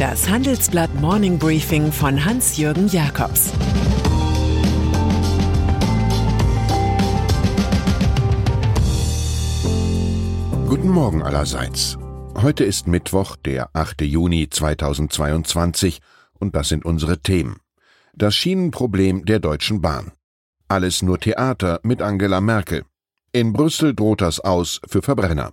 Das Handelsblatt Morning Briefing von Hans-Jürgen Jakobs Guten Morgen allerseits. Heute ist Mittwoch, der 8. Juni 2022 und das sind unsere Themen. Das Schienenproblem der Deutschen Bahn. Alles nur Theater mit Angela Merkel. In Brüssel droht das aus für Verbrenner.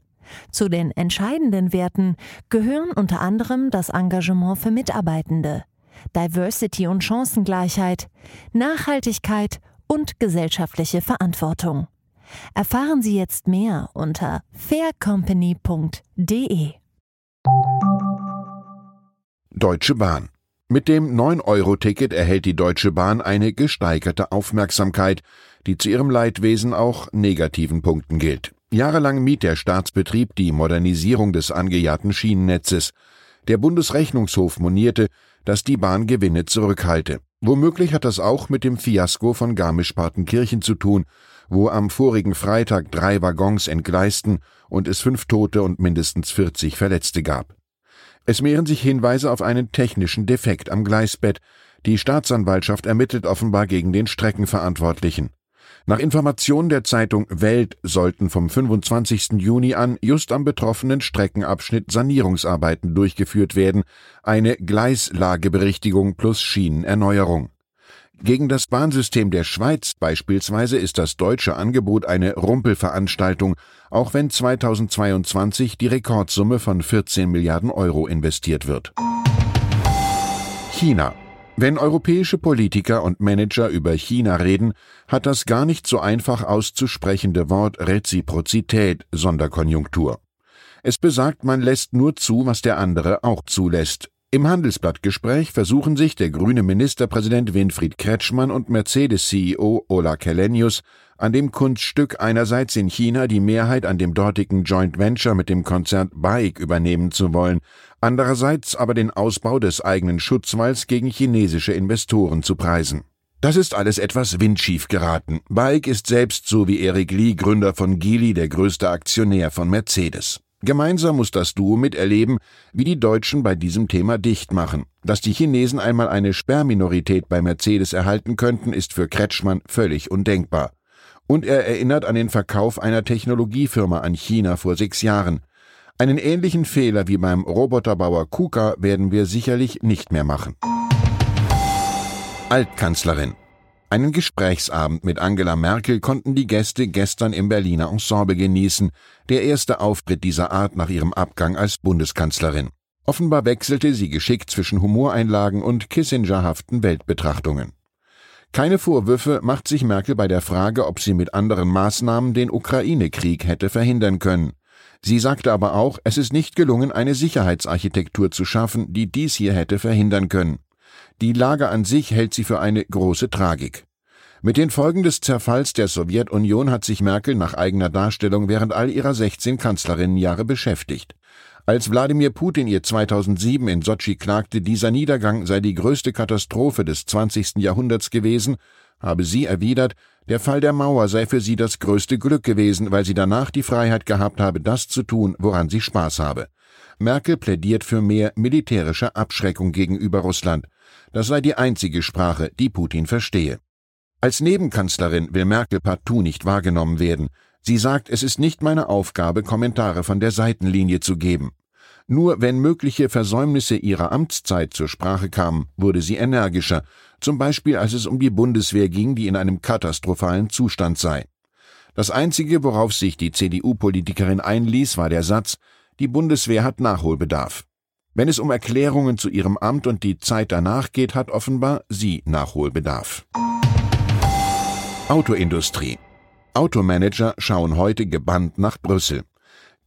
Zu den entscheidenden Werten gehören unter anderem das Engagement für Mitarbeitende, Diversity und Chancengleichheit, Nachhaltigkeit und gesellschaftliche Verantwortung. Erfahren Sie jetzt mehr unter faircompany.de. Deutsche Bahn. Mit dem 9-Euro-Ticket erhält die Deutsche Bahn eine gesteigerte Aufmerksamkeit, die zu ihrem Leidwesen auch negativen Punkten gilt. Jahrelang mied der Staatsbetrieb die Modernisierung des angejahrten Schienennetzes. Der Bundesrechnungshof monierte, dass die Bahn Gewinne zurückhalte. Womöglich hat das auch mit dem Fiasko von Garmisch-Partenkirchen zu tun, wo am vorigen Freitag drei Waggons entgleisten und es fünf Tote und mindestens 40 Verletzte gab. Es mehren sich Hinweise auf einen technischen Defekt am Gleisbett. Die Staatsanwaltschaft ermittelt offenbar gegen den Streckenverantwortlichen. Nach Informationen der Zeitung Welt sollten vom 25. Juni an just am betroffenen Streckenabschnitt Sanierungsarbeiten durchgeführt werden, eine Gleislageberichtigung plus Schienenerneuerung. Gegen das Bahnsystem der Schweiz beispielsweise ist das deutsche Angebot eine Rumpelveranstaltung, auch wenn 2022 die Rekordsumme von 14 Milliarden Euro investiert wird. China wenn europäische Politiker und Manager über China reden, hat das gar nicht so einfach auszusprechende Wort Reziprozität Sonderkonjunktur. Es besagt, man lässt nur zu, was der andere auch zulässt. Im Handelsblattgespräch versuchen sich der grüne Ministerpräsident Winfried Kretschmann und Mercedes-CEO Ola Kelenius an dem Kunststück einerseits in China die Mehrheit an dem dortigen Joint Venture mit dem Konzern BAIC übernehmen zu wollen, andererseits aber den Ausbau des eigenen Schutzwalls gegen chinesische Investoren zu preisen. Das ist alles etwas windschief geraten. BAIC ist selbst so wie Eric Lee, Gründer von Geely, der größte Aktionär von Mercedes. Gemeinsam muss das Duo miterleben, wie die Deutschen bei diesem Thema dicht machen. Dass die Chinesen einmal eine Sperrminorität bei Mercedes erhalten könnten, ist für Kretschmann völlig undenkbar. Und er erinnert an den Verkauf einer Technologiefirma an China vor sechs Jahren. Einen ähnlichen Fehler wie beim Roboterbauer KUKA werden wir sicherlich nicht mehr machen. Altkanzlerin. Einen Gesprächsabend mit Angela Merkel konnten die Gäste gestern im Berliner Ensemble genießen, der erste Auftritt dieser Art nach ihrem Abgang als Bundeskanzlerin. Offenbar wechselte sie geschickt zwischen Humoreinlagen und Kissingerhaften Weltbetrachtungen. Keine Vorwürfe macht sich Merkel bei der Frage, ob sie mit anderen Maßnahmen den Ukraine-Krieg hätte verhindern können. Sie sagte aber auch, es ist nicht gelungen, eine Sicherheitsarchitektur zu schaffen, die dies hier hätte verhindern können. Die Lage an sich hält sie für eine große Tragik. Mit den Folgen des Zerfalls der Sowjetunion hat sich Merkel nach eigener Darstellung während all ihrer 16 Kanzlerinnenjahre beschäftigt. Als Wladimir Putin ihr 2007 in Sotschi klagte, dieser Niedergang sei die größte Katastrophe des 20. Jahrhunderts gewesen, habe sie erwidert, der Fall der Mauer sei für sie das größte Glück gewesen, weil sie danach die Freiheit gehabt habe, das zu tun, woran sie Spaß habe. Merkel plädiert für mehr militärische Abschreckung gegenüber Russland. Das sei die einzige Sprache, die Putin verstehe. Als Nebenkanzlerin will Merkel partout nicht wahrgenommen werden. Sie sagt, es ist nicht meine Aufgabe, Kommentare von der Seitenlinie zu geben. Nur wenn mögliche Versäumnisse ihrer Amtszeit zur Sprache kamen, wurde sie energischer, zum Beispiel als es um die Bundeswehr ging, die in einem katastrophalen Zustand sei. Das Einzige, worauf sich die CDU-Politikerin einließ, war der Satz, die Bundeswehr hat Nachholbedarf. Wenn es um Erklärungen zu ihrem Amt und die Zeit danach geht, hat offenbar sie Nachholbedarf. Autoindustrie Automanager schauen heute gebannt nach Brüssel.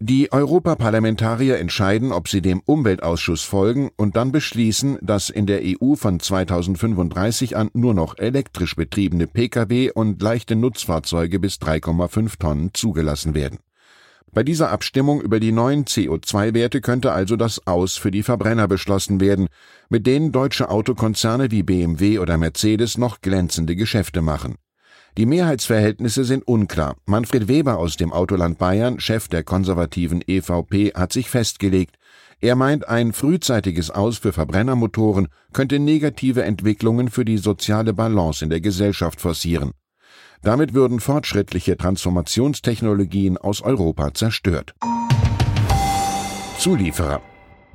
Die Europaparlamentarier entscheiden, ob sie dem Umweltausschuss folgen und dann beschließen, dass in der EU von 2035 an nur noch elektrisch betriebene Pkw und leichte Nutzfahrzeuge bis 3,5 Tonnen zugelassen werden. Bei dieser Abstimmung über die neuen CO2-Werte könnte also das Aus für die Verbrenner beschlossen werden, mit denen deutsche Autokonzerne wie BMW oder Mercedes noch glänzende Geschäfte machen. Die Mehrheitsverhältnisse sind unklar. Manfred Weber aus dem Autoland Bayern, Chef der konservativen EVP, hat sich festgelegt. Er meint, ein frühzeitiges Aus für Verbrennermotoren könnte negative Entwicklungen für die soziale Balance in der Gesellschaft forcieren. Damit würden fortschrittliche Transformationstechnologien aus Europa zerstört. Zulieferer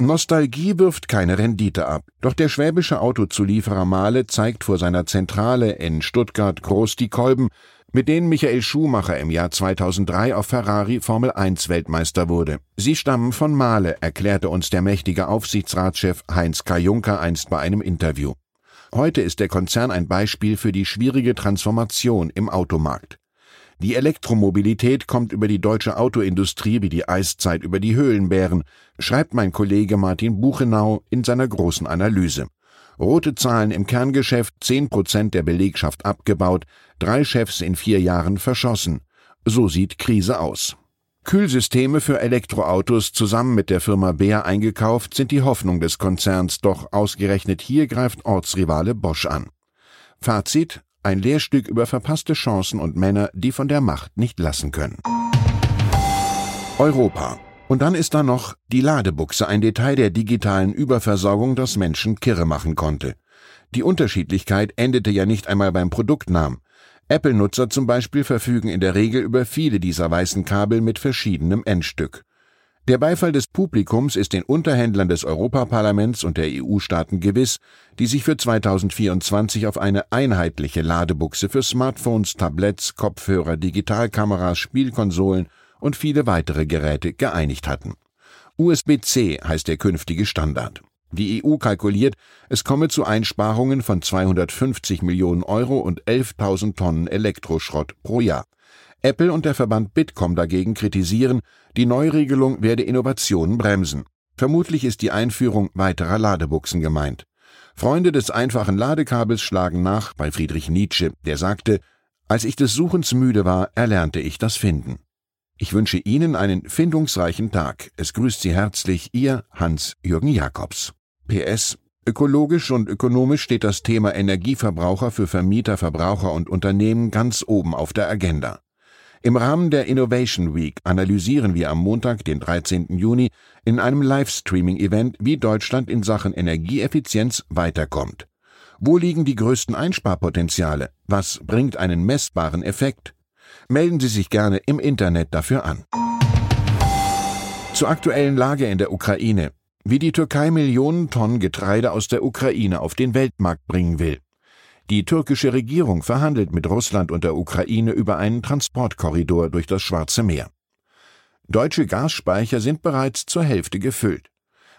Nostalgie wirft keine Rendite ab. Doch der schwäbische Autozulieferer Mahle zeigt vor seiner Zentrale in Stuttgart groß die Kolben, mit denen Michael Schumacher im Jahr 2003 auf Ferrari Formel 1 Weltmeister wurde. Sie stammen von Mahle, erklärte uns der mächtige Aufsichtsratschef Heinz K. Juncker einst bei einem Interview. Heute ist der Konzern ein Beispiel für die schwierige Transformation im Automarkt. Die Elektromobilität kommt über die deutsche Autoindustrie wie die Eiszeit über die Höhlenbären, schreibt mein Kollege Martin Buchenau in seiner großen Analyse. Rote Zahlen im Kerngeschäft, zehn Prozent der Belegschaft abgebaut, drei Chefs in vier Jahren verschossen. So sieht Krise aus. Kühlsysteme für Elektroautos zusammen mit der Firma Beer eingekauft sind die Hoffnung des Konzerns, doch ausgerechnet hier greift Ortsrivale Bosch an. Fazit ein Lehrstück über verpasste Chancen und Männer, die von der Macht nicht lassen können. Europa. Und dann ist da noch die Ladebuchse, ein Detail der digitalen Überversorgung, das Menschen kirre machen konnte. Die Unterschiedlichkeit endete ja nicht einmal beim Produktnamen. Apple-Nutzer zum Beispiel verfügen in der Regel über viele dieser weißen Kabel mit verschiedenem Endstück. Der Beifall des Publikums ist den Unterhändlern des Europaparlaments und der EU-Staaten gewiss, die sich für 2024 auf eine einheitliche Ladebuchse für Smartphones, Tablets, Kopfhörer, Digitalkameras, Spielkonsolen und viele weitere Geräte geeinigt hatten. USB-C heißt der künftige Standard. Die EU kalkuliert, es komme zu Einsparungen von 250 Millionen Euro und 11.000 Tonnen Elektroschrott pro Jahr. Apple und der Verband Bitkom dagegen kritisieren, die Neuregelung werde Innovationen bremsen. Vermutlich ist die Einführung weiterer Ladebuchsen gemeint. Freunde des einfachen Ladekabels schlagen nach bei Friedrich Nietzsche, der sagte, als ich des Suchens müde war, erlernte ich das Finden. Ich wünsche Ihnen einen findungsreichen Tag. Es grüßt Sie herzlich Ihr Hans-Jürgen Jakobs. PS Ökologisch und ökonomisch steht das Thema Energieverbraucher für Vermieter, Verbraucher und Unternehmen ganz oben auf der Agenda. Im Rahmen der Innovation Week analysieren wir am Montag, den 13. Juni, in einem Livestreaming-Event, wie Deutschland in Sachen Energieeffizienz weiterkommt. Wo liegen die größten Einsparpotenziale? Was bringt einen messbaren Effekt? Melden Sie sich gerne im Internet dafür an. Zur aktuellen Lage in der Ukraine wie die Türkei Millionen Tonnen Getreide aus der Ukraine auf den Weltmarkt bringen will. Die türkische Regierung verhandelt mit Russland und der Ukraine über einen Transportkorridor durch das Schwarze Meer. Deutsche Gasspeicher sind bereits zur Hälfte gefüllt.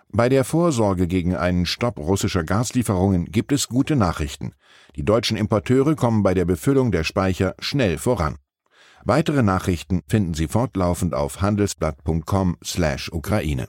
Bei der Vorsorge gegen einen Stopp russischer Gaslieferungen gibt es gute Nachrichten. Die deutschen Importeure kommen bei der Befüllung der Speicher schnell voran. Weitere Nachrichten finden Sie fortlaufend auf handelsblatt.com/Ukraine.